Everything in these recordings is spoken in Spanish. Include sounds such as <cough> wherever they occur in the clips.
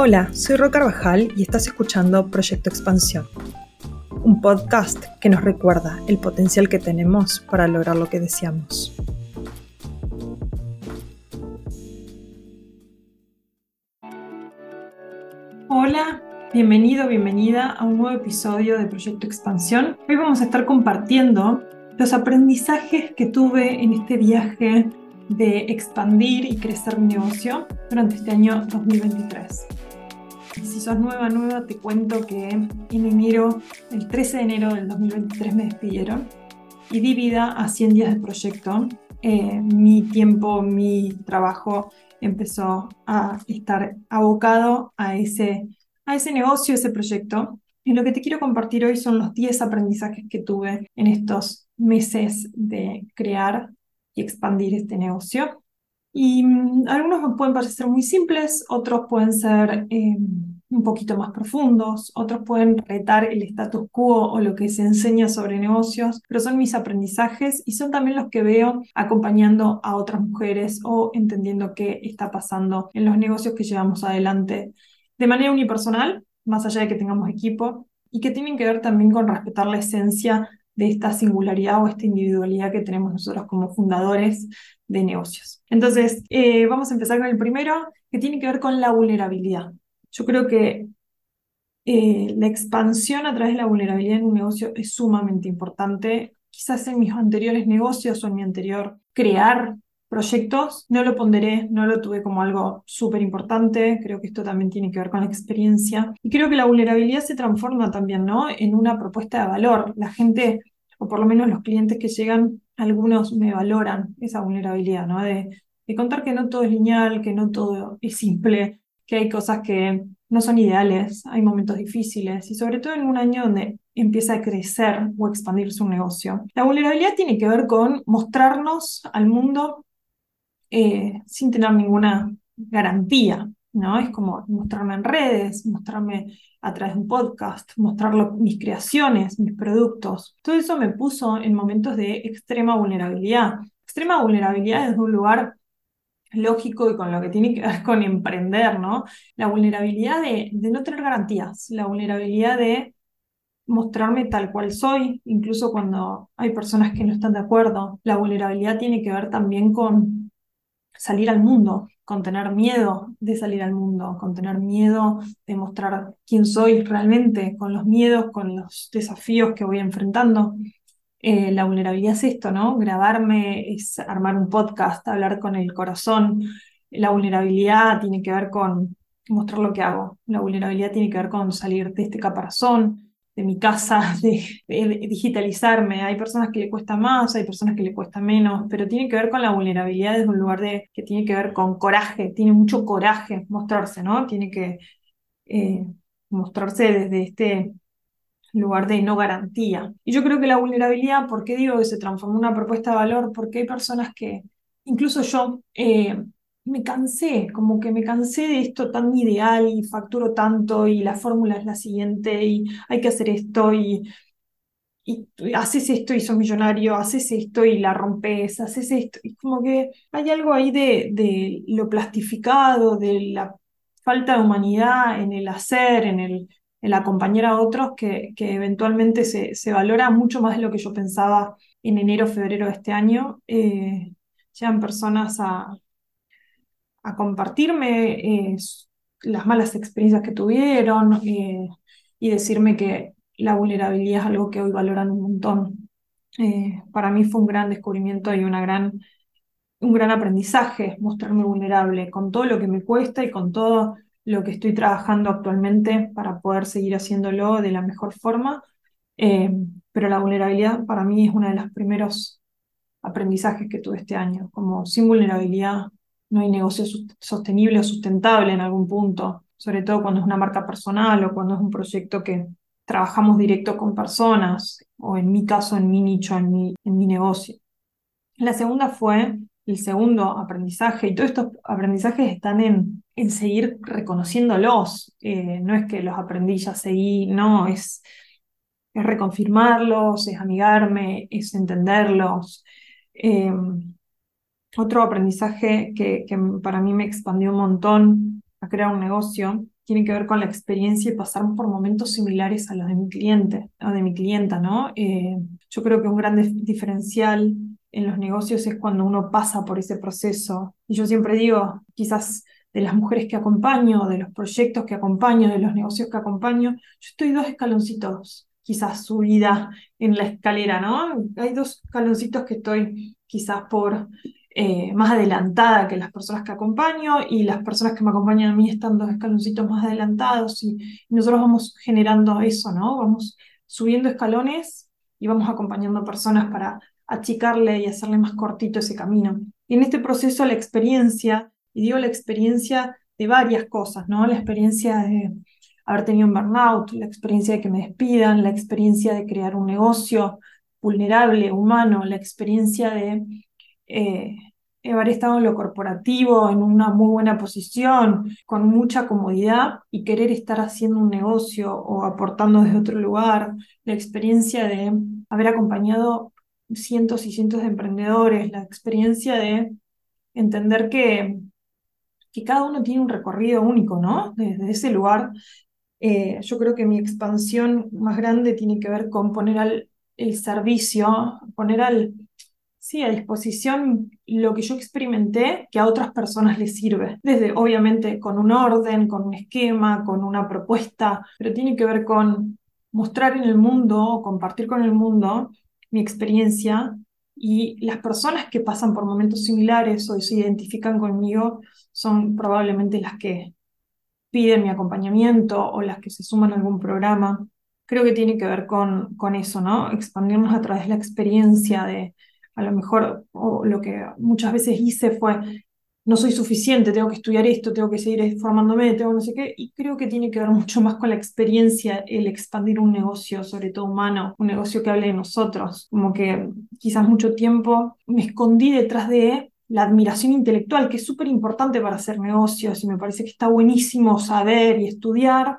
Hola, soy Ro Carvajal y estás escuchando Proyecto Expansión, un podcast que nos recuerda el potencial que tenemos para lograr lo que deseamos. Hola, bienvenido, bienvenida a un nuevo episodio de Proyecto Expansión. Hoy vamos a estar compartiendo los aprendizajes que tuve en este viaje de expandir y crecer mi negocio durante este año 2023. Si sos nueva, nueva, te cuento que en enero, el 13 de enero del 2023 me despidieron y di vida a 100 días de proyecto. Eh, mi tiempo, mi trabajo empezó a estar abocado a ese, a ese negocio, ese proyecto. Y lo que te quiero compartir hoy son los 10 aprendizajes que tuve en estos meses de crear y expandir este negocio. Y mm, algunos pueden parecer muy simples, otros pueden ser eh, un poquito más profundos, otros pueden retar el status quo o lo que se enseña sobre negocios, pero son mis aprendizajes y son también los que veo acompañando a otras mujeres o entendiendo qué está pasando en los negocios que llevamos adelante de manera unipersonal, más allá de que tengamos equipo, y que tienen que ver también con respetar la esencia de esta singularidad o esta individualidad que tenemos nosotros como fundadores de negocios. Entonces, eh, vamos a empezar con el primero, que tiene que ver con la vulnerabilidad. Yo creo que eh, la expansión a través de la vulnerabilidad en un negocio es sumamente importante. Quizás en mis anteriores negocios o en mi anterior crear proyectos, no lo ponderé, no lo tuve como algo súper importante, creo que esto también tiene que ver con la experiencia. Y creo que la vulnerabilidad se transforma también, ¿no? En una propuesta de valor. La gente, o por lo menos los clientes que llegan, algunos me valoran esa vulnerabilidad, ¿no? De, de contar que no todo es lineal, que no todo es simple, que hay cosas que no son ideales, hay momentos difíciles y sobre todo en un año donde empieza a crecer o expandirse un negocio. La vulnerabilidad tiene que ver con mostrarnos al mundo eh, sin tener ninguna garantía, ¿no? Es como mostrarme en redes, mostrarme a través de un podcast, mostrar mis creaciones, mis productos. Todo eso me puso en momentos de extrema vulnerabilidad. Extrema vulnerabilidad desde un lugar lógico y con lo que tiene que ver con emprender, ¿no? La vulnerabilidad de, de no tener garantías, la vulnerabilidad de mostrarme tal cual soy, incluso cuando hay personas que no están de acuerdo. La vulnerabilidad tiene que ver también con salir al mundo, con tener miedo de salir al mundo, con tener miedo de mostrar quién soy realmente, con los miedos, con los desafíos que voy enfrentando. Eh, la vulnerabilidad es esto, ¿no? Grabarme es armar un podcast, hablar con el corazón. La vulnerabilidad tiene que ver con mostrar lo que hago. La vulnerabilidad tiene que ver con salir de este caparazón, de mi casa, <laughs> de, digitalizarme. Hay personas que le cuesta más, hay personas que le cuesta menos, pero tiene que ver con la vulnerabilidad desde un lugar de, que tiene que ver con coraje, tiene mucho coraje mostrarse, ¿no? Tiene que eh, mostrarse desde este lugar de no garantía. Y yo creo que la vulnerabilidad, ¿por qué digo que se transformó en una propuesta de valor? Porque hay personas que, incluso yo, eh, me cansé, como que me cansé de esto tan ideal y facturo tanto y la fórmula es la siguiente y hay que hacer esto y, y haces esto y sos millonario, haces esto y la rompes, haces esto. Y como que hay algo ahí de, de lo plastificado, de la falta de humanidad en el hacer, en el, el acompañar a otros, que, eventualmente se, se, valora mucho más de lo que yo pensaba en enero, febrero de este año. Eh, llegan personas a, a compartirme eh, las malas experiencias que tuvieron eh, y decirme que la vulnerabilidad es algo que hoy valoran un montón. Eh, para mí fue un gran descubrimiento y una gran, un gran aprendizaje mostrarme vulnerable con todo lo que me cuesta y con todo lo que estoy trabajando actualmente para poder seguir haciéndolo de la mejor forma. pero la vulnerabilidad para mí es uno de los primeros aprendizajes que tuve este año. Como sin vulnerabilidad no hay negocio sostenible o sustentable en algún punto, sobre todo cuando es una marca personal o cuando es un proyecto que trabajamos directo con personas, o en mi caso, en mi nicho, en mi, en mi negocio. La segunda fue el segundo aprendizaje, y todos estos aprendizajes están en, en seguir reconociéndolos. Eh, no es que los aprendí ya seguí, no, es, es reconfirmarlos, es amigarme, es entenderlos. Eh, otro aprendizaje que, para mí me expandió un montón a crear un negocio tiene que ver con la experiencia y pasar por momentos similares a los de mi cliente o de mi clienta, ¿no? Eh, yo creo que un gran diferencial en los negocios es cuando uno pasa por ese proceso. Y yo siempre digo, quizás de las mujeres que acompaño, de los proyectos que acompaño, de los negocios que acompaño, yo estoy dos escaloncitos, quizás subida en la escalera, ¿no? Hay dos escaloncitos que estoy quizás por eh, más adelantada que las personas que acompaño y las personas que me acompañan a mí están dos escaloncitos más adelantados y, y nosotros vamos generando eso, ¿no? Vamos subiendo escalones y vamos acompañando personas para achicarle y hacerle más cortito ese camino. Y en este proceso la experiencia y digo la experiencia de varias cosas, ¿no? La experiencia de haber tenido un burnout, la experiencia de que me despidan, la experiencia de crear un negocio vulnerable, humano, la experiencia de eh, haber estado en lo corporativo, en una muy buena posición, con mucha comodidad y querer estar haciendo un negocio o aportando desde otro lugar, la experiencia de haber acompañado cientos y cientos de emprendedores, la experiencia de entender que que cada uno tiene un recorrido único, ¿no? Desde ese lugar, eh, yo creo que mi expansión más grande tiene que ver con poner al el servicio, poner al, sí, a disposición lo que yo experimenté que a otras personas les sirve. Desde, obviamente, con un orden, con un esquema, con una propuesta, pero tiene que ver con mostrar en el mundo, compartir con el mundo mi experiencia y las personas que pasan por momentos similares o se identifican conmigo son probablemente las que piden mi acompañamiento o las que se suman a algún programa. Creo que tiene que ver con, con eso, ¿no? Expandirnos a través de la experiencia de, a lo mejor, lo que muchas veces hice fue no soy suficiente, tengo que estudiar esto, tengo que seguir formándome, tengo no sé qué, y creo que tiene que ver mucho más con la experiencia, el expandir un negocio, sobre todo humano, un negocio que hable de nosotros, como que quizás mucho tiempo me escondí detrás de la admiración intelectual, que es súper importante para hacer negocios y me parece que está buenísimo saber y estudiar,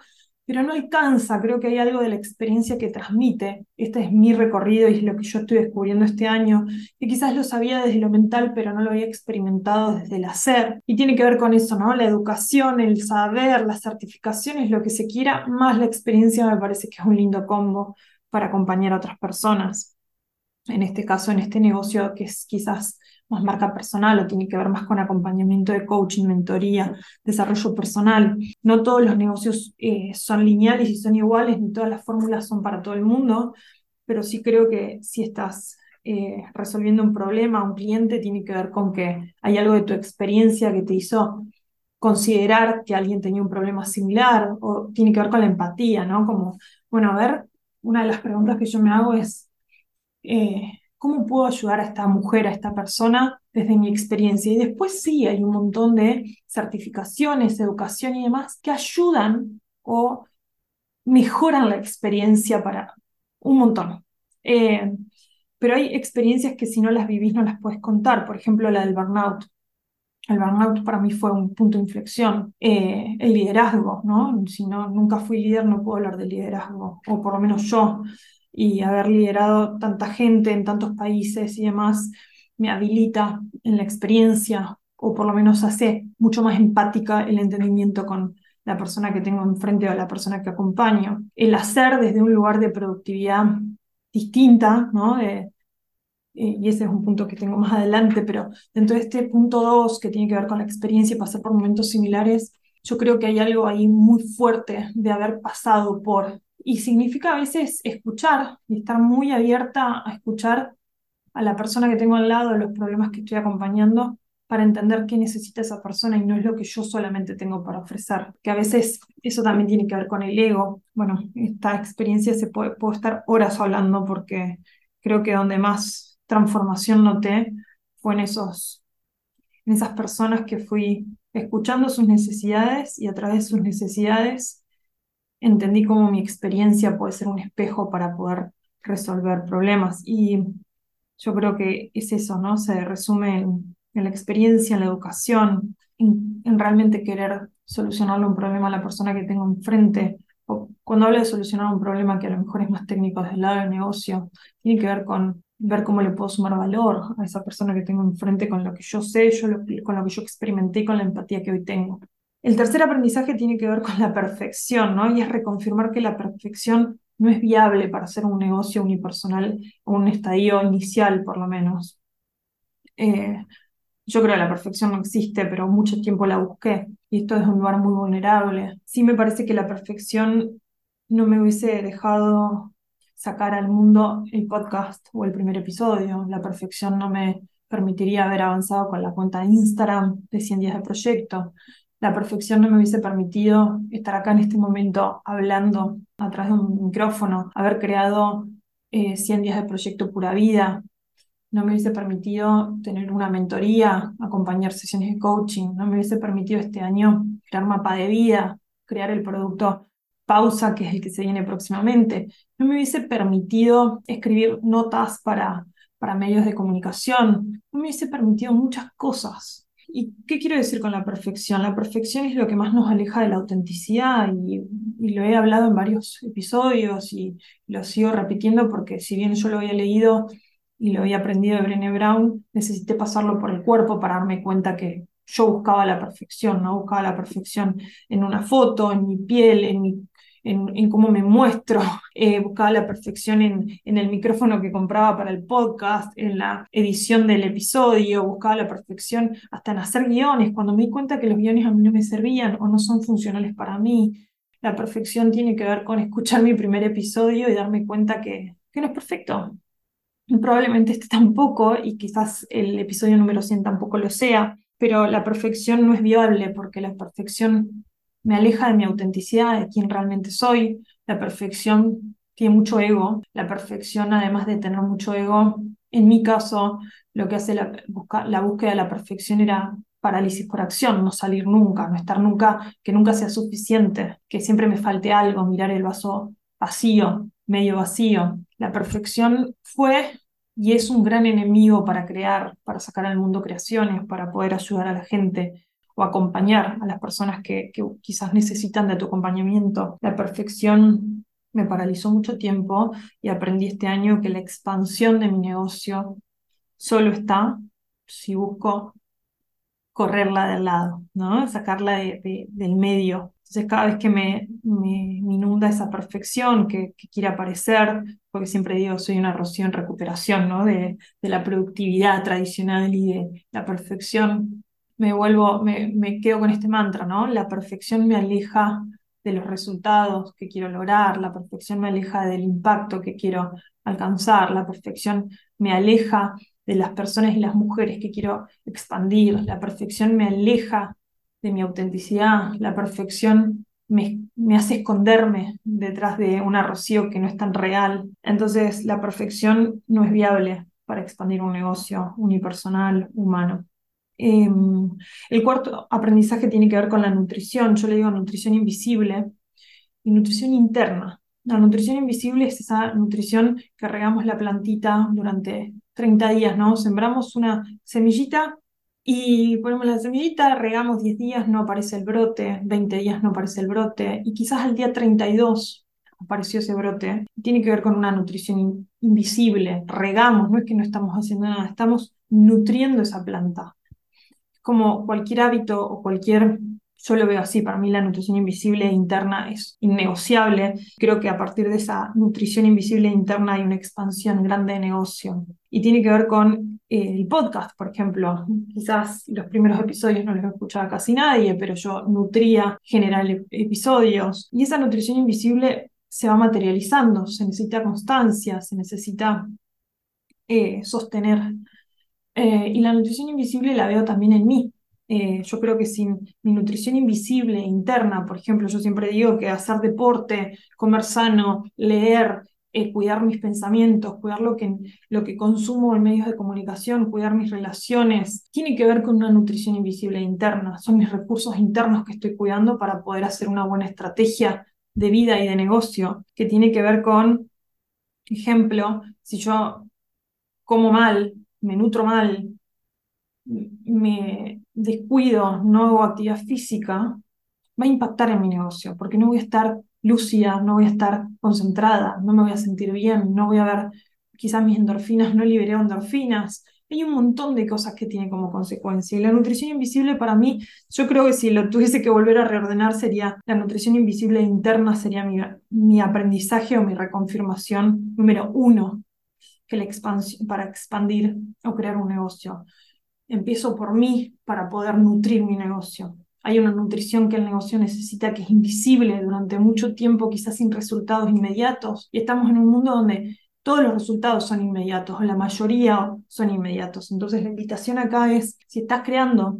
pero no alcanza, creo que hay algo de la experiencia que transmite. Este es mi recorrido y es lo que yo estoy descubriendo este año, que quizás lo sabía desde lo mental, pero no lo había experimentado desde el hacer. Y tiene que ver con eso, ¿no? La educación, el saber, las certificaciones, lo que se quiera, más la experiencia me parece que es un lindo combo para acompañar a otras personas. En este caso, en este negocio que es quizás más marca personal o tiene que ver más con acompañamiento de coaching, mentoría, desarrollo personal. No todos los negocios eh, son lineales y son iguales, ni todas las fórmulas son para todo el mundo, pero sí creo que si estás eh, resolviendo un problema a un cliente, tiene que ver con que hay algo de tu experiencia que te hizo considerar que alguien tenía un problema similar o tiene que ver con la empatía, ¿no? Como, bueno, a ver, una de las preguntas que yo me hago es, eh, ¿cómo puedo ayudar a esta mujer, a esta persona desde mi experiencia? Y después sí, hay un montón de certificaciones, educación y demás que ayudan o mejoran la experiencia para un montón. Eh, pero hay experiencias que si no las vivís no las puedes contar, por ejemplo la del burnout. El burnout para mí fue un punto de inflexión. Eh, el liderazgo, ¿no? Si no, nunca fui líder, no puedo hablar de liderazgo, o por lo menos yo y haber liderado tanta gente en tantos países y demás me habilita en la experiencia o por lo menos hace mucho más empática el entendimiento con la persona que tengo enfrente o la persona que acompaño. El hacer desde un lugar de productividad distinta, ¿no? Eh, y ese es un punto que tengo más adelante, pero dentro de este punto 2 que tiene que ver con la experiencia y pasar por momentos similares, yo creo que hay algo ahí muy fuerte de haber pasado por y significa a veces escuchar y estar muy abierta a escuchar a la persona que tengo al lado, los problemas que estoy acompañando, para entender qué necesita esa persona y no es lo que yo solamente tengo para ofrecer. Que a veces eso también tiene que ver con el ego. Bueno, esta experiencia se puede, puedo estar horas hablando porque creo que donde más transformación noté fue en esos en esas personas que fui escuchando sus necesidades y a través de sus necesidades entendí cómo mi experiencia puede ser un espejo para poder resolver problemas. Y yo creo que es eso, ¿no? Se resume en, la experiencia, en la educación, en, realmente querer solucionarle un problema a la persona que tengo enfrente. O cuando hablo de solucionar un problema que a lo mejor es más técnico desde el lado del negocio, tiene que ver con ver cómo le puedo sumar valor a esa persona que tengo enfrente con lo que yo sé, yo con lo que yo experimenté y con la empatía que hoy tengo. El tercer aprendizaje tiene que ver con la perfección, ¿no? Y es reconfirmar que la perfección no es viable para hacer un negocio unipersonal un estadio inicial, por lo menos. Eh, yo creo que la perfección no existe, pero mucho tiempo la busqué y esto es un lugar muy vulnerable. Sí me parece que la perfección no me hubiese dejado sacar al mundo el podcast o el primer episodio. La perfección no me permitiría haber avanzado con la cuenta de Instagram de 100 días de proyecto. La perfección no me hubiese permitido estar acá en este momento hablando a través de un micrófono, haber creado 100 eh, días de proyecto pura vida, no me hubiese permitido tener una mentoría, acompañar sesiones de coaching, no me hubiese permitido este año crear mapa de vida, crear el producto Pausa, que es el que se viene próximamente, no me hubiese permitido escribir notas para, para medios de comunicación, no me hubiese permitido muchas cosas. ¿Y qué quiero decir con la perfección? La perfección es lo que más nos aleja de la autenticidad y, y, lo he hablado en varios episodios y lo sigo repitiendo porque si bien yo lo había leído y lo había aprendido de Brené Brown, necesité pasarlo por el cuerpo para darme cuenta que yo buscaba la perfección, ¿no? Buscaba la perfección en una foto, en mi piel, en, en, cómo me muestro, <laughs> eh, buscaba la perfección en, en el micrófono que compraba para el podcast, en la edición del episodio, buscaba la perfección hasta en hacer guiones, cuando me di cuenta que los guiones a mí no me servían o no son funcionales para mí. La perfección tiene que ver con escuchar mi primer episodio y darme cuenta que, que no es perfecto, Probablemente este tampoco, y quizás el episodio número 100 tampoco lo sea, pero la perfección no es viable porque la perfección me aleja de mi autenticidad, de quién realmente soy. La perfección tiene mucho ego. La perfección, además de tener mucho ego, en mi caso, lo que hace la, la búsqueda de la perfección era parálisis por acción, no salir nunca, no estar nunca, que nunca sea suficiente, que siempre me falte algo, mirar el vaso vacío, medio vacío. La perfección fue y es un gran enemigo para crear, para sacar al mundo creaciones, para poder ayudar a la gente o acompañar a las personas que, quizás necesitan de tu acompañamiento. La perfección me paralizó mucho tiempo y aprendí este año que la expansión de mi negocio solo está si busco correrla del lado, ¿no? sacarla del medio. Entonces cada vez que me, me, inunda esa perfección que, quiere aparecer, porque siempre digo, soy una Rocío en recuperación ¿no? de, de la productividad tradicional y de la perfección, me vuelvo, me, me quedo con este mantra, ¿no? La perfección me aleja de los resultados que quiero lograr, la perfección me aleja del impacto que quiero alcanzar, la perfección me aleja de las personas y las mujeres que quiero expandir. La perfección me aleja de mi autenticidad. La perfección me, me, hace esconderme detrás de una Rocío que no es tan real. Entonces, la perfección no es viable para expandir un negocio unipersonal, humano. Em, el cuarto aprendizaje tiene que ver con la nutrición. Yo le digo nutrición invisible y nutrición interna. La nutrición invisible es esa nutrición que regamos la plantita durante 30 días, ¿no? Sembramos una semillita y ponemos la semillita, regamos 10 días, no aparece el brote, 20 días no aparece el brote, y quizás al día 32 apareció ese brote. Tiene que ver con una nutrición invisible, regamos, no es que no estamos haciendo nada, estamos nutriendo esa planta. Como cualquier hábito o cualquier yo lo veo así, para mí la nutrición invisible e interna es innegociable. Creo que a partir de esa nutrición invisible e interna hay una expansión grande de negocio. Y tiene que ver con eh, el podcast, por ejemplo. Quizás los primeros episodios no los escuchaba casi nadie, pero yo nutría generar episodios. Y esa nutrición invisible se va materializando, se necesita constancia, se necesita eh, sostener. Eh, y la nutrición invisible la veo también en mí. Eh, yo creo que sin mi nutrición invisible interna, por ejemplo, yo siempre digo que hacer deporte, comer sano, leer, eh, cuidar mis pensamientos, cuidar lo que, lo que consumo en medios de comunicación, cuidar mis relaciones, tiene que ver con una nutrición invisible interna. Son mis recursos internos que estoy cuidando para poder hacer una buena estrategia de vida y de negocio, que tiene que ver con, ejemplo, si yo como mal, me nutro mal, me descuido, no hago actividad física, va a impactar en mi negocio, porque no voy a estar lúcida, no voy a estar concentrada, no me voy a sentir bien, no voy a ver, quizás mis endorfinas, no liberé endorfinas, hay un montón de cosas que tiene como consecuencia. Y la nutrición invisible para mí, yo creo que si lo tuviese que volver a reordenar sería la nutrición invisible interna, sería mi, mi aprendizaje o mi reconfirmación número uno que la expansión, para expandir o crear un negocio. Empiezo por mí para poder nutrir mi negocio. Hay una nutrición que el negocio necesita que es invisible durante mucho tiempo, quizás sin resultados inmediatos. Y estamos en un mundo donde todos los resultados son inmediatos, la mayoría son inmediatos. Entonces la invitación acá es, si estás creando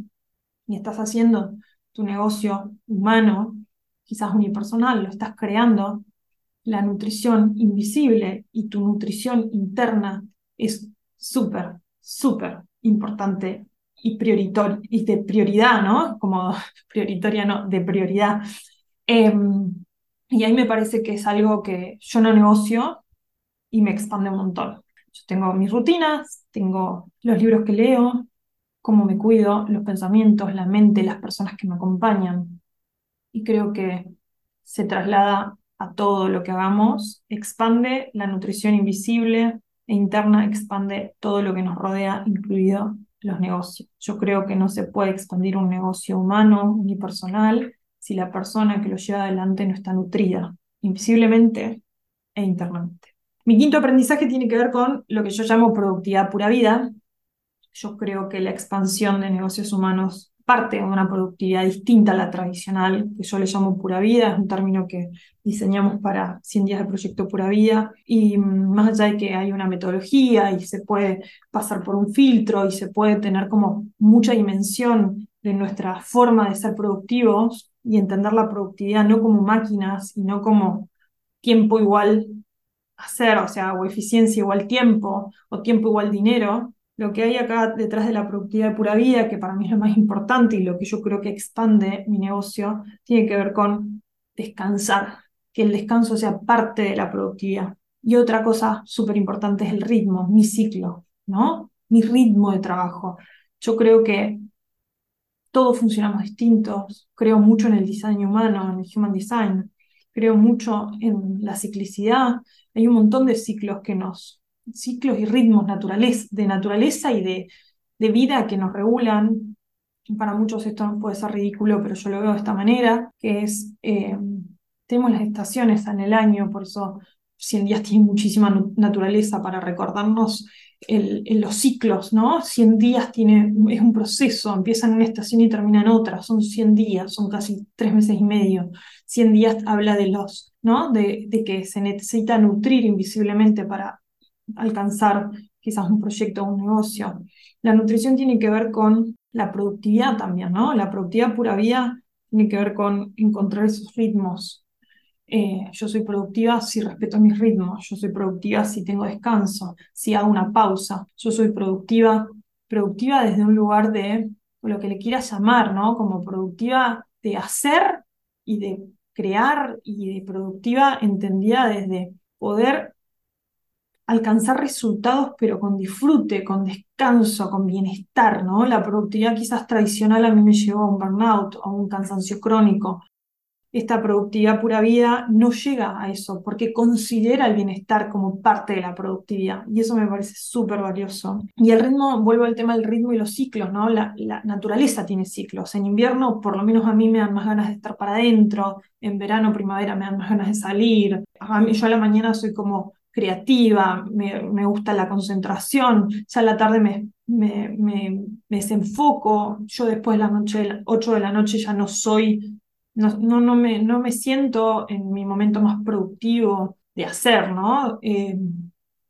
y estás haciendo tu negocio humano, quizás unipersonal, lo estás creando, la nutrición invisible y tu nutrición interna es súper, súper importante y, prioritario, y de prioridad, ¿no? Como <laughs> prioritaria, no, de prioridad. Em, y ahí me parece que es algo que yo no negocio y me expande un montón. Yo tengo mis rutinas, tengo los libros que leo, cómo me cuido, los pensamientos, la mente, las personas que me acompañan. Y creo que se traslada a todo lo que hagamos, expande la nutrición invisible e interna, expande todo lo que nos rodea, incluido los negocios. Yo creo que no se puede expandir un negocio humano ni personal si la persona que lo lleva adelante no está nutrida, invisiblemente e internamente. Mi quinto aprendizaje tiene que ver con lo que yo llamo productividad pura vida. Yo creo que la expansión de negocios humanos parte de una productividad distinta a la tradicional, que yo le llamo pura vida, es un término que diseñamos para 100 días de proyecto pura vida, y mm, más allá de que hay una metodología y se puede pasar por un filtro y se puede tener como mucha dimensión de nuestra forma de ser productivos y entender la productividad no como máquinas y no como tiempo igual hacer, o sea, o eficiencia igual tiempo, o tiempo igual dinero, lo que hay acá detrás de la productividad de pura vida, que para mí es lo más importante y lo que yo creo que expande mi negocio, tiene que ver con descansar, que el descanso sea parte de la productividad. Y otra cosa súper importante es el ritmo, mi ciclo, ¿no? Mi ritmo de trabajo. Yo creo que todos funcionamos distintos, creo mucho en el diseño humano, en el human design, creo mucho en la ciclicidad. Hay un montón de ciclos que nos ciclos y ritmos de naturaleza y de, de vida que nos regulan. Para muchos esto puede ser ridículo, pero yo lo veo de esta manera, que es, eh, tenemos las estaciones en el año, por eso 100 días tiene muchísima naturaleza para recordarnos el, los ciclos, ¿no? 100 días tiene, es un proceso, empieza en una estación y termina en otra, son 100 días, son casi tres meses y medio. 100 días habla de los, ¿no? De, de que se necesita nutrir invisiblemente para alcanzar quizás un proyecto o un negocio. La nutrición tiene que ver con la productividad también, ¿no? La productividad pura vida tiene que ver con encontrar esos ritmos. Eh, yo soy productiva si respeto mis ritmos, yo soy productiva si tengo descanso, si hago una pausa, yo soy productiva, productiva desde un lugar de lo que le quieras llamar, ¿no? Como productiva de hacer y de crear y de productiva entendida desde poder alcanzar resultados, pero con disfrute, con descanso, con bienestar, ¿no? La productividad quizás tradicional a mí me llevó a un burnout, a un cansancio crónico. Esta productividad pura vida no llega a eso, porque considera el bienestar como parte de la productividad, y eso me parece súper valioso. Y el ritmo, vuelvo al tema del ritmo y los ciclos, ¿no? La, la naturaleza tiene ciclos. En invierno, por lo menos a mí me dan más ganas de estar para adentro, en verano, primavera me dan más ganas de salir. A mí, yo a la mañana soy como creativa, me, gusta la concentración, ya a la tarde me, me, me, desenfoco, yo después de la noche, 8 de la noche ya no soy, no, no, me, no me siento en mi momento más productivo de hacer, ¿no? Eh,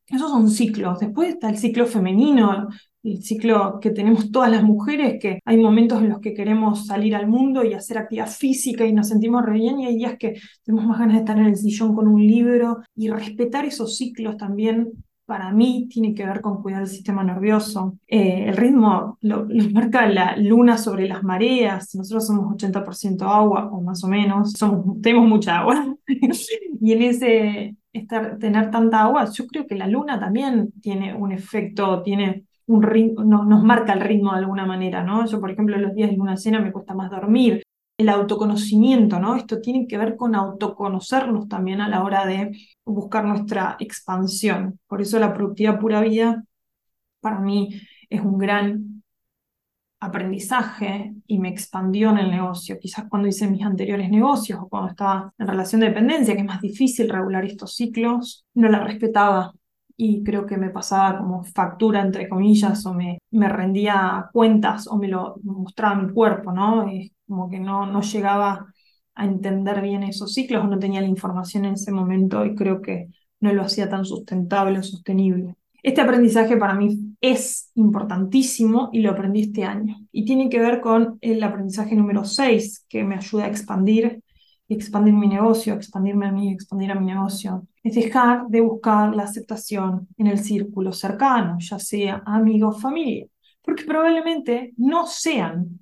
esos son ciclos. Después está el ciclo femenino, el ciclo que tenemos <laughs> todas las mujeres, que hay momentos en los que queremos salir al mundo y hacer actividad física y nos sentimos re bien y hay días que tenemos más ganas de estar en el sillón con un libro y respetar esos ciclos también. Para mí tiene que ver con cuidar el sistema nervioso. Eh, el ritmo lo, marca la luna sobre las mareas. Nosotros somos 80% agua, o más o menos. Somos, tenemos mucha agua. <laughs> y en ese estar, tener tanta agua, yo creo que la luna también tiene un efecto, tiene nos marca el ritmo de alguna manera, ¿no? Yo, por ejemplo, los días de luna llena me cuesta más dormir. El autoconocimiento, ¿no? Esto tiene que ver con autoconocernos también a la hora de buscar nuestra expansión. Por eso la productividad pura vida, para mí, es un gran aprendizaje y me expandió en el negocio. Quizás cuando hice mis anteriores negocios o cuando estaba en relación de dependencia, que es más difícil regular estos ciclos, no la respetaba y creo que me pasaba como factura, entre comillas, o me, me rendía cuentas o me lo mostraba mi cuerpo, ¿no? Es como que no, no llegaba a entender bien esos ciclos no tenía la información en ese momento y creo que no lo hacía tan sustentable o sostenible. Este aprendizaje para mí es importantísimo y lo aprendí este año. Y tiene que ver con el aprendizaje número 6, que me ayuda a expandir, expandir mi negocio, expandirme a mí, expandir a mi negocio. Es dejar de buscar la aceptación en el círculo cercano, ya sea amigos, familia, porque probablemente no sean,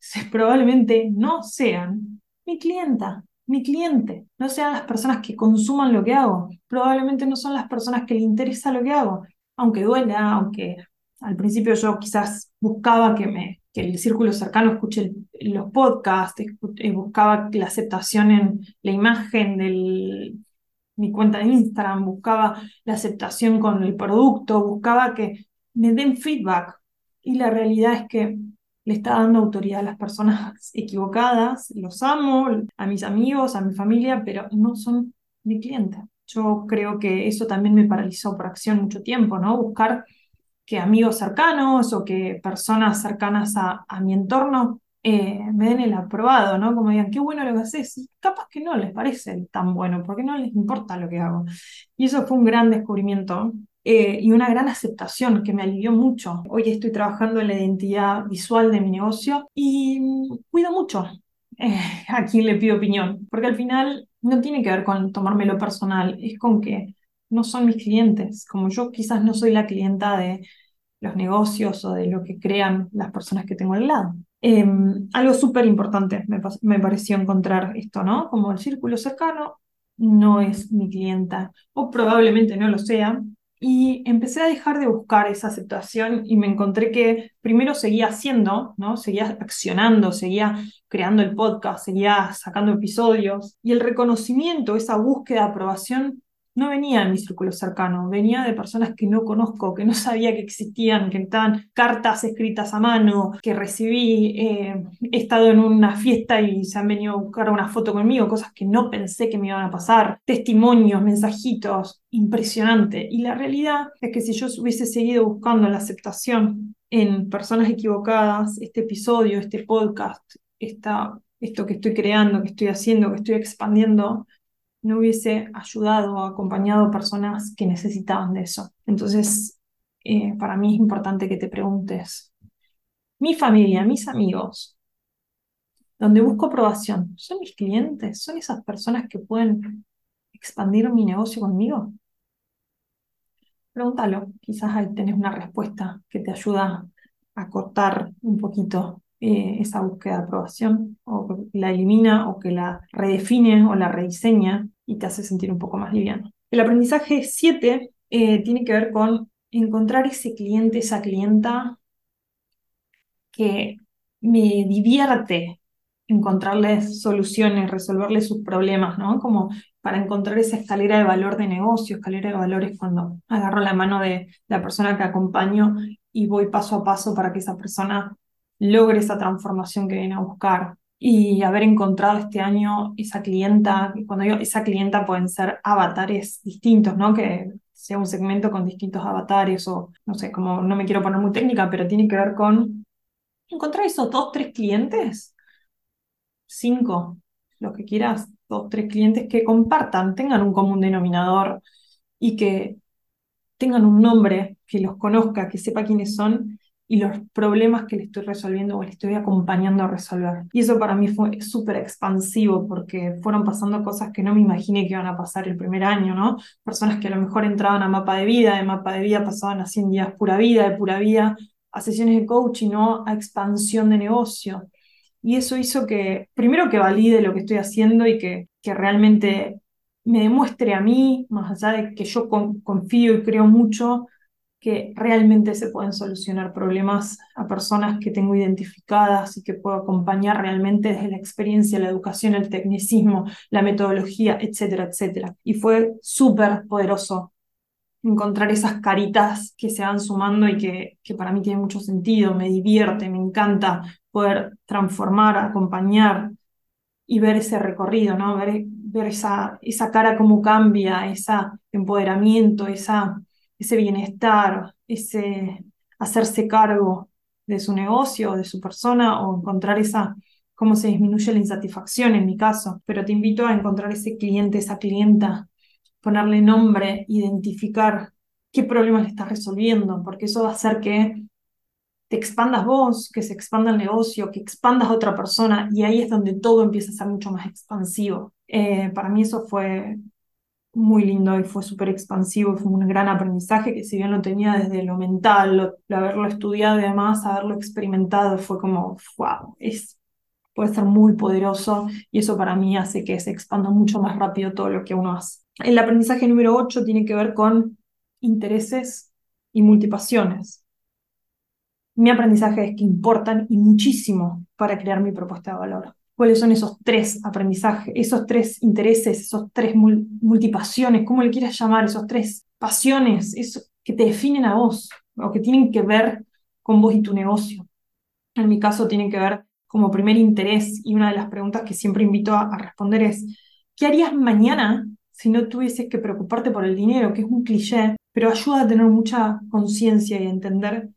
<laughs> probablemente no sean mi clienta, mi cliente, no sean las personas que consuman lo que hago, probablemente no son las personas que le interesa lo que hago, aunque duela, aunque al principio yo quizás buscaba que, me, que el círculo cercano escuche los podcasts, eh, buscaba la aceptación en la imagen de mi cuenta de Instagram, buscaba la aceptación con el producto, buscaba que me den feedback. Y la realidad es que le está dando autoridad a las personas <laughs> equivocadas, los amo, a mis amigos, a mi familia, pero no son mi cliente. Yo creo que eso también me paralizó por acción mucho tiempo, ¿no? Buscar que amigos cercanos o que personas cercanas a, mi entorno eh, me den el aprobado, ¿no? Como digan, qué bueno lo que haces. Capaz que no les parece tan bueno, porque no les importa lo que hago. Y eso fue un gran descubrimiento eh, y una gran aceptación que me alivió mucho. Hoy estoy trabajando en la identidad visual de mi negocio y cuido mucho eh, a quien le pido opinión, porque al final no tiene que ver con tomármelo personal, es con que no son mis clientes, como yo quizás no soy la clienta de los negocios o de lo que crean las personas que tengo al lado. Em, algo súper importante me, me pareció encontrar esto, ¿no? Como el círculo cercano no es mi clienta, o probablemente no lo sea, y empecé a dejar de buscar esa aceptación y me encontré que primero seguía haciendo, ¿no? Seguía accionando, seguía creando el podcast, seguía sacando episodios y el reconocimiento, esa búsqueda de aprobación no venía de mi círculo cercano, venía de personas que no conozco, que no sabía que existían, que estaban cartas escritas a mano, que recibí, eh, he estado en una fiesta y se han venido a buscar una foto conmigo, cosas que no pensé que me iban a pasar, testimonios, mensajitos, impresionante. Y la realidad es que si yo hubiese seguido buscando la aceptación en personas equivocadas, este episodio, este podcast, esta, esto que estoy creando, que estoy haciendo, que estoy expandiendo, no hubiese ayudado o acompañado a personas que necesitaban de eso. Entonces, eh, para mí es importante que te preguntes, mi familia, mis amigos, donde busco aprobación, ¿son mis clientes? ¿Son esas personas que pueden expandir mi negocio conmigo? Pregúntalo, quizás ahí tenés una respuesta que te ayuda a cortar un poquito eh, esa búsqueda de aprobación, o la elimina, o que la redefine, o la rediseña, y te hace sentir un poco más liviano. El aprendizaje 7 eh, tiene que ver con encontrar ese cliente, esa clienta que me divierte encontrarles soluciones, resolverles sus problemas, ¿no? Como para encontrar esa escalera de valor de negocio, escalera de valores cuando agarro la mano de la persona que acompaño y voy paso a paso para que esa persona logre esa transformación que viene a buscar y haber encontrado este año esa clienta, cuando digo esa clienta pueden ser avatares distintos, ¿no? Que sea un segmento con distintos avatares o no sé, como no me quiero poner muy técnica, pero tiene que ver con encontrar esos dos, tres clientes, cinco, lo que quieras, dos, tres clientes que compartan, tengan un común denominador y que tengan un nombre, que los conozca, que sepa quiénes son y los problemas que le estoy resolviendo o le estoy acompañando a resolver. Y eso para mí fue súper expansivo porque fueron pasando cosas que no me imaginé que iban a pasar el primer año, ¿no? Personas que a lo mejor entraban a mapa de vida, de mapa de vida pasaban a 100 días pura vida, de pura vida a sesiones de coaching, ¿no? A expansión de negocio. Y eso hizo que, primero que valide lo que estoy haciendo y que, que realmente me demuestre a mí, más allá de que yo confío y creo mucho, que realmente se pueden solucionar problemas a personas que tengo identificadas y que puedo acompañar realmente desde la experiencia, la educación, el tecnicismo, la metodología, etcétera, etcétera. Y fue súper poderoso encontrar esas caritas que se van sumando y que, que para mí tiene mucho sentido, me divierte, me encanta poder transformar, acompañar y ver ese recorrido, ¿no? Ver, ver esa, esa cara cómo cambia, ese empoderamiento, esa, ese bienestar, ese hacerse cargo de su negocio, de su persona, o encontrar esa, cómo se disminuye la insatisfacción en mi caso. Pero te invito a encontrar ese cliente, esa clienta, ponerle nombre, identificar qué problemas le estás resolviendo, porque eso va a hacer que te expandas vos, que se expanda el negocio, que expandas a otra persona y ahí es donde todo empieza a ser mucho más expansivo. Eh, para mí eso fue muy lindo y fue súper expansivo, fue un gran aprendizaje que si bien lo tenía desde lo mental, lo, haberlo estudiado y además haberlo experimentado, fue como, wow, es, puede ser muy poderoso y eso para mí hace que se expanda mucho más rápido todo lo que uno hace. El aprendizaje número 8 tiene que ver con intereses y multipasiones mi aprendizaje es que importan y muchísimo para crear mi propuesta de valor. ¿Cuáles son esos tres aprendizajes, esos tres intereses, esos tres multipasiones, cómo le quieras llamar, esos tres pasiones esos que te definen a vos o que tienen que ver con vos y tu negocio? En mi caso tienen que ver como primer interés y una de las preguntas que siempre invito a, a responder es, ¿qué harías mañana si no tuvieses que preocuparte por el dinero? Que es un cliché, pero ayuda a tener mucha conciencia y a entender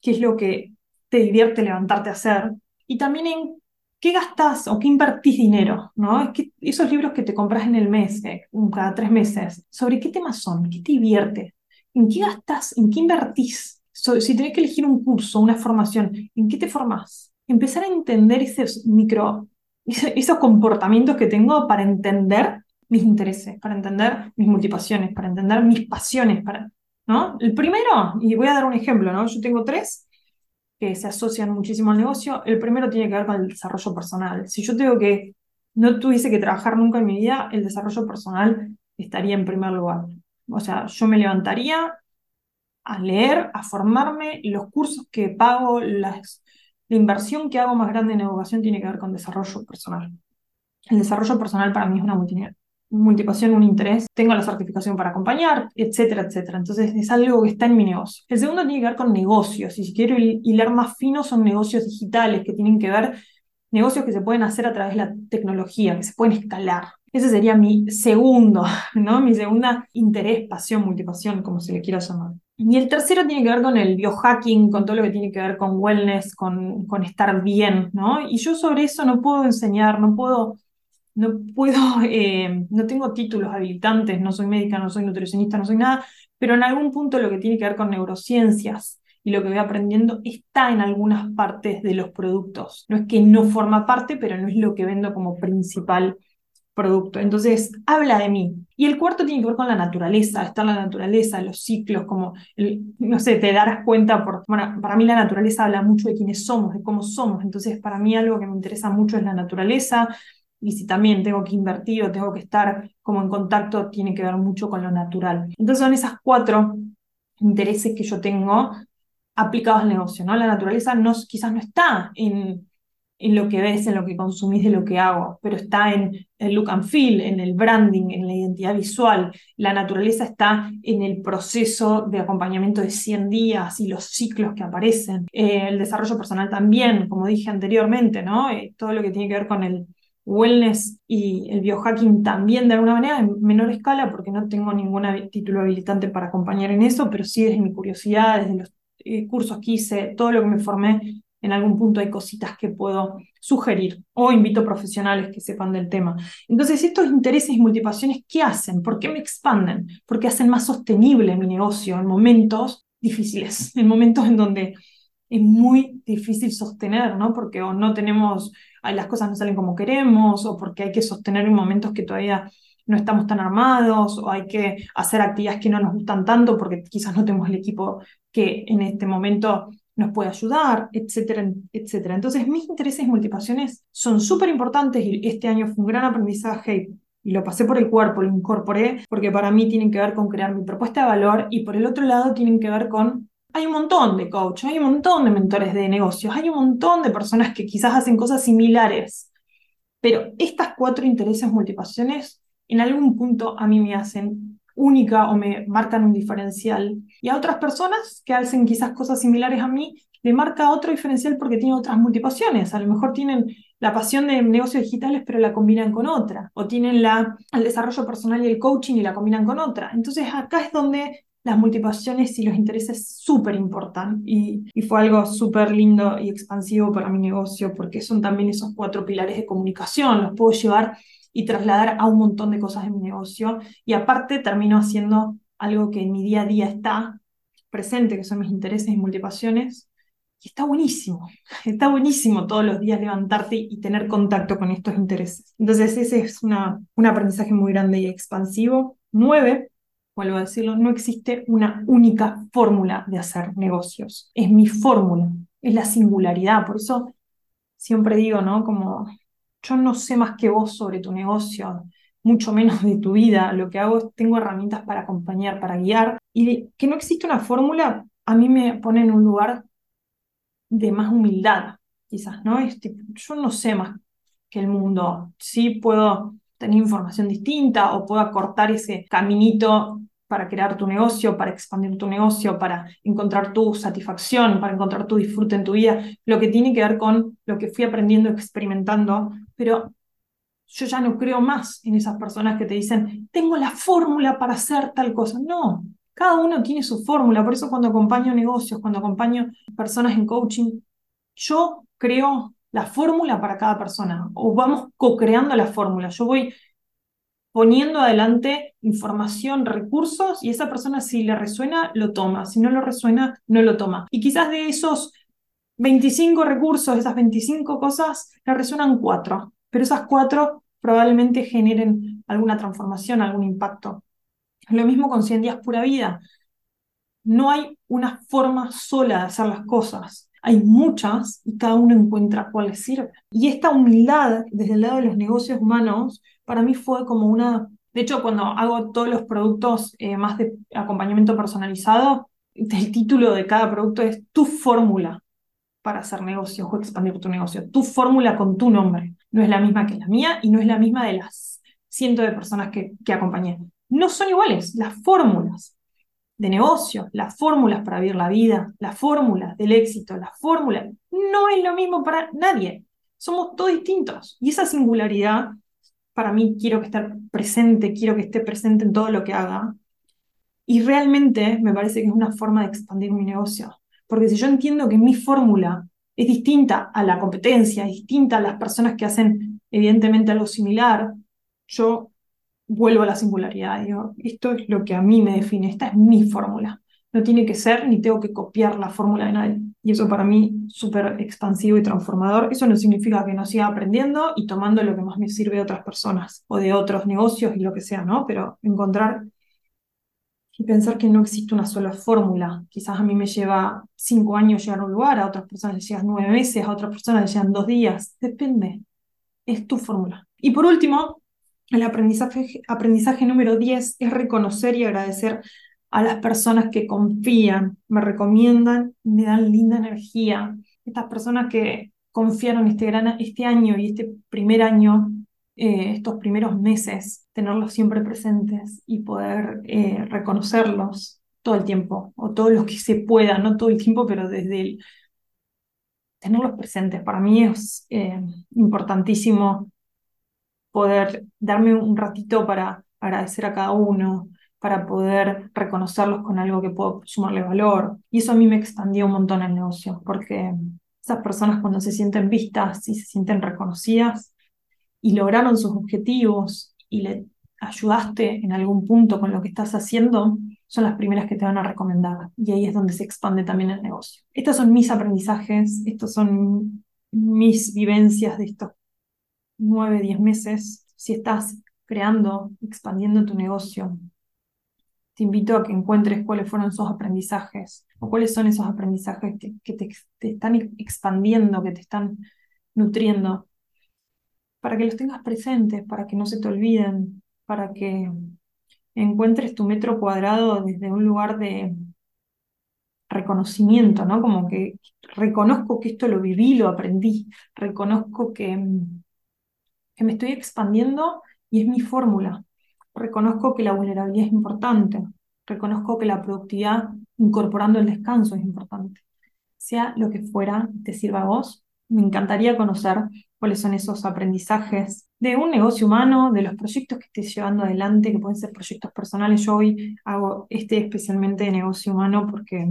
qué es lo que te divierte levantarte a hacer, y también en qué gastas o qué invertís dinero, ¿no? Es que esos libros que te compras en el mes, eh, cada tres meses, ¿sobre qué temas son? ¿Qué te divierte? ¿En qué gastas? ¿En qué invertís? si tenés que elegir un curso, una formación, ¿en qué te formás? Empezar a entender esos micro, esos comportamientos que tengo para entender mis intereses, para entender mis motivaciones, para entender mis pasiones, para ¿no? El primero, y voy a dar un ejemplo, ¿no? Yo tengo tres que se asocian muchísimo al negocio. El primero tiene que ver con el desarrollo personal. Si yo tengo que, no tuviese que trabajar nunca en mi vida, el desarrollo personal estaría en primer lugar. O sea, yo me levantaría a leer, a formarme, los cursos que pago, las, la inversión que hago más grande en educación tiene que ver con desarrollo personal. El desarrollo personal para mí es una multinacional multipación, un interés, tengo la certificación para acompañar, etcétera, etcétera. Entonces es algo que está en mi negocio. El segundo tiene que ver con negocios, y si quiero hilar más fino son negocios digitales que tienen que ver negocios que se pueden hacer a través de la tecnología, que se pueden escalar. Ese sería mi segundo, <laughs> ¿no? Mi segunda interés, pasión, multipasión, como se le quiera llamar. Y el tercero tiene que ver con el biohacking, con todo lo que tiene que ver con wellness, con, con estar bien, ¿no? Y yo sobre eso no puedo enseñar, no puedo no puedo, <laughs> eh, no tengo títulos habilitantes, no soy médica, no soy nutricionista, no soy nada, pero en algún punto lo que tiene que ver con neurociencias y lo que voy aprendiendo está en algunas partes de los productos. No es que no forma parte, pero no es lo que vendo como principal producto. Entonces, habla de mí. Y el cuarto tiene que ver con la naturaleza, está la naturaleza, los ciclos, como, no sé, te darás cuenta, por, bueno, para mí la naturaleza habla mucho de quiénes somos, de cómo somos. Entonces, para mí algo que me interesa mucho es la naturaleza, y si también tengo que invertir o tengo que estar como en contacto, tiene que ver mucho con lo natural. Entonces son esas cuatro intereses que yo tengo aplicados al negocio, ¿no? La naturaleza no, quizás no está en, en lo que ves, en lo que consumís de lo que hago, pero está en el look and feel, en el branding, en la identidad visual. La naturaleza está en el proceso de acompañamiento de 100 días y los ciclos que aparecen. Eh, el desarrollo personal también, como dije anteriormente, ¿no? Eh, todo lo que tiene que ver con el wellness y el biohacking también de alguna manera, en menor escala, porque no tengo ningún título habilitante para acompañar en eso, pero sí desde mi curiosidad, desde los eh, cursos que hice, todo lo que me formé, en algún punto hay cositas que puedo sugerir o invito profesionales que sepan del tema. Entonces, estos intereses y multipasiones, ¿qué hacen? ¿Por qué me expanden? Porque hacen más sostenible mi negocio en momentos difíciles, en momentos en donde es muy difícil sostener, ¿no? Porque o no tenemos, las cosas no salen como queremos, o porque hay que sostener en momentos que todavía no estamos tan armados, o hay que hacer actividades que no nos gustan tanto porque quizás no tenemos el equipo que en este momento nos puede ayudar, etcétera, etcétera. Entonces, mis intereses y multipasiones son súper importantes y este año fue un gran aprendizaje y lo pasé por el cuerpo, lo incorporé, porque para mí tienen que ver con crear mi propuesta de valor y por el otro lado tienen que ver con hay un montón de coaches, hay un montón de mentores de negocios, hay un montón de personas que quizás hacen cosas similares, pero estas cuatro intereses multipasiones en algún punto a mí me hacen única o me marcan un diferencial. Y a otras personas que hacen quizás cosas similares a mí, le marca otro diferencial porque tienen otras multipasiones. A lo mejor tienen la pasión de negocios digitales, pero la combinan con otra. O tienen la, el desarrollo personal y el coaching y la combinan con otra. Entonces acá es donde las multipasiones y los intereses súper importan. Y, fue algo súper lindo y expansivo para mi negocio, porque son también esos cuatro pilares de comunicación. Los puedo llevar y trasladar a un montón de cosas en mi negocio. Y aparte termino haciendo algo que en mi día a día está presente, que son mis intereses y multipasiones. Y está buenísimo, <laughs> está buenísimo todos los días levantarte y tener contacto con estos intereses. Entonces ese es una, un aprendizaje muy grande y expansivo. Nueve, vuelvo a decirlo, no existe una única fórmula de hacer negocios. Es mi fórmula, es la singularidad. Por eso siempre digo, ¿no? Como yo no sé más que vos sobre tu negocio, mucho menos de tu vida. Lo que hago es, tengo herramientas para acompañar, para guiar. Y que no existe una fórmula, a mí me pone en un lugar de más humildad, quizás, ¿no? yo no sé más que el mundo. Sí puedo tener información distinta o puedo acortar ese caminito para crear tu negocio, para expandir tu negocio, para encontrar tu satisfacción, para encontrar tu disfrute en tu vida, lo que tiene que ver con lo que fui aprendiendo, experimentando, pero yo ya no creo más en esas personas que te dicen, tengo la fórmula para hacer tal cosa. No, cada uno tiene su fórmula, por eso cuando acompaño negocios, cuando acompaño personas en coaching, yo creo la fórmula para cada persona o vamos co-creando la fórmula. Yo voy poniendo adelante información, recursos, y esa persona si le resuena, lo toma, si no lo resuena, no lo toma. Y quizás de esos 25 recursos, esas 25 cosas, le resuenan cuatro, pero esas cuatro probablemente generen alguna transformación, algún impacto. Lo mismo con 100 días pura vida. No hay una forma sola de hacer las cosas. Hay muchas y cada uno encuentra cuál le sirve. Y esta humildad desde el lado de los negocios humanos para mí fue como una... De hecho, cuando hago todos los productos eh, más de acompañamiento personalizado, el título de cada producto es tu fórmula para hacer negocios o expandir tu negocio. Tu fórmula con tu nombre. No es la misma que la mía y no es la misma de las cientos de personas que, que acompañé. No son iguales. Las fórmulas de negocio, las fórmulas para vivir la vida, las fórmulas del éxito, las fórmulas, no es lo mismo para nadie. Somos todos distintos. Y esa singularidad para mí quiero que esté presente, quiero que esté presente en todo lo que haga. Y realmente me parece que es una forma de expandir mi negocio. Porque si yo entiendo que mi fórmula es distinta a la competencia, es distinta a las personas que hacen evidentemente algo similar, yo vuelvo a la singularidad. Digo, esto es lo que a mí me define, esta es mi fórmula. No tiene que ser ni tengo que copiar la fórmula de nadie. Y eso para mí súper expansivo y transformador. Eso no significa que no siga aprendiendo y tomando lo que más me sirve de otras personas o de otros negocios y lo que sea, ¿no? Pero encontrar y pensar que no existe una sola fórmula. Quizás a mí me lleva cinco años llegar a un lugar, a otras personas les llegan nueve meses, a otras personas les llegan dos días. Depende. Es tu fórmula. Y por último, el aprendizaje, aprendizaje número 10 es reconocer y agradecer a las personas que confían, me recomiendan, me dan linda energía. Estas personas que confiaron este, gran, este año y este primer año, eh, estos primeros meses, tenerlos siempre presentes y poder eh, reconocerlos todo el tiempo, o todo lo que se pueda, no todo el tiempo, pero desde el tenerlos presentes. Para mí es eh, importantísimo poder darme un ratito para agradecer a cada uno, para poder reconocerlos con algo que puedo sumarle valor. Y eso a mí me expandió un montón el negocio, porque esas personas cuando se sienten vistas y se sienten reconocidas y lograron sus objetivos y le ayudaste en algún punto con lo que estás haciendo, son las primeras que te van a recomendar. Y ahí es donde se expande también el negocio. Estos son mis aprendizajes, estos son mis vivencias de estos nueve, diez meses. Si estás creando, expandiendo tu negocio, te invito a que encuentres cuáles fueron esos aprendizajes o cuáles son esos aprendizajes que, te, están expandiendo, que te están nutriendo, para que los tengas presentes, para que no se te olviden, para que encuentres tu metro cuadrado desde un lugar de reconocimiento, ¿no? Como que reconozco que esto lo viví, lo aprendí, reconozco que, que me estoy expandiendo y es mi fórmula. reconozco que la vulnerabilidad es importante, reconozco que la productividad incorporando el descanso es importante. Sea lo que fuera, te sirva a vos. Me encantaría conocer cuáles son esos aprendizajes de un negocio humano, de los proyectos que estés llevando adelante, que pueden ser proyectos personales. Yo hoy hago este especialmente de negocio humano porque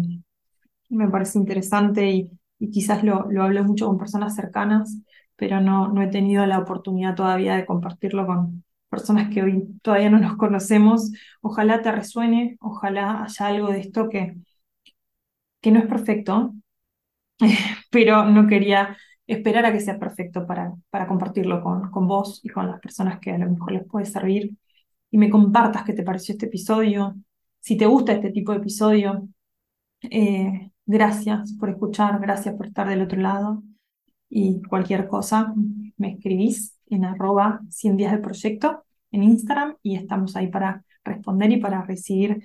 me parece interesante y, quizás lo, lo hablo mucho con personas cercanas, pero no, no he tenido la oportunidad todavía de compartirlo con personas que hoy todavía no nos conocemos. Ojalá te resuene, ojalá haya algo de esto que, que no es perfecto, <laughs> pero no quería esperar a que sea perfecto para, para compartirlo con, con vos y con las personas que a lo mejor les puede servir. Y me compartas qué te pareció este episodio. Si te gusta este tipo de episodio, eh, gracias por escuchar, gracias por estar del otro lado. Y cualquier cosa, me escribís en arroba 100 días del proyecto en Instagram y estamos ahí para responder y para recibir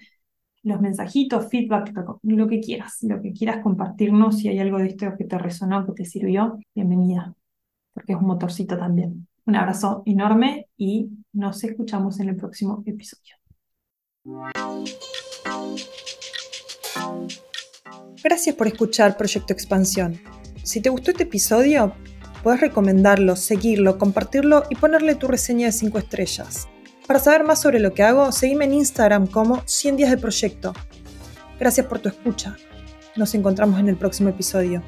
los mensajitos, feedback, lo que quieras, lo que quieras compartirnos, si hay algo de esto que te resonó, que te sirvió, bienvenida, porque es un motorcito también. Un abrazo enorme y nos escuchamos en el próximo episodio. Gracias por escuchar Proyecto Expansión. Si te gustó este episodio, puedes recomendarlo, seguirlo, compartirlo y ponerle tu reseña de 5 estrellas. Para saber más sobre lo que hago, seguime en Instagram como 100 días de proyecto. Gracias por tu escucha. Nos encontramos en el próximo episodio.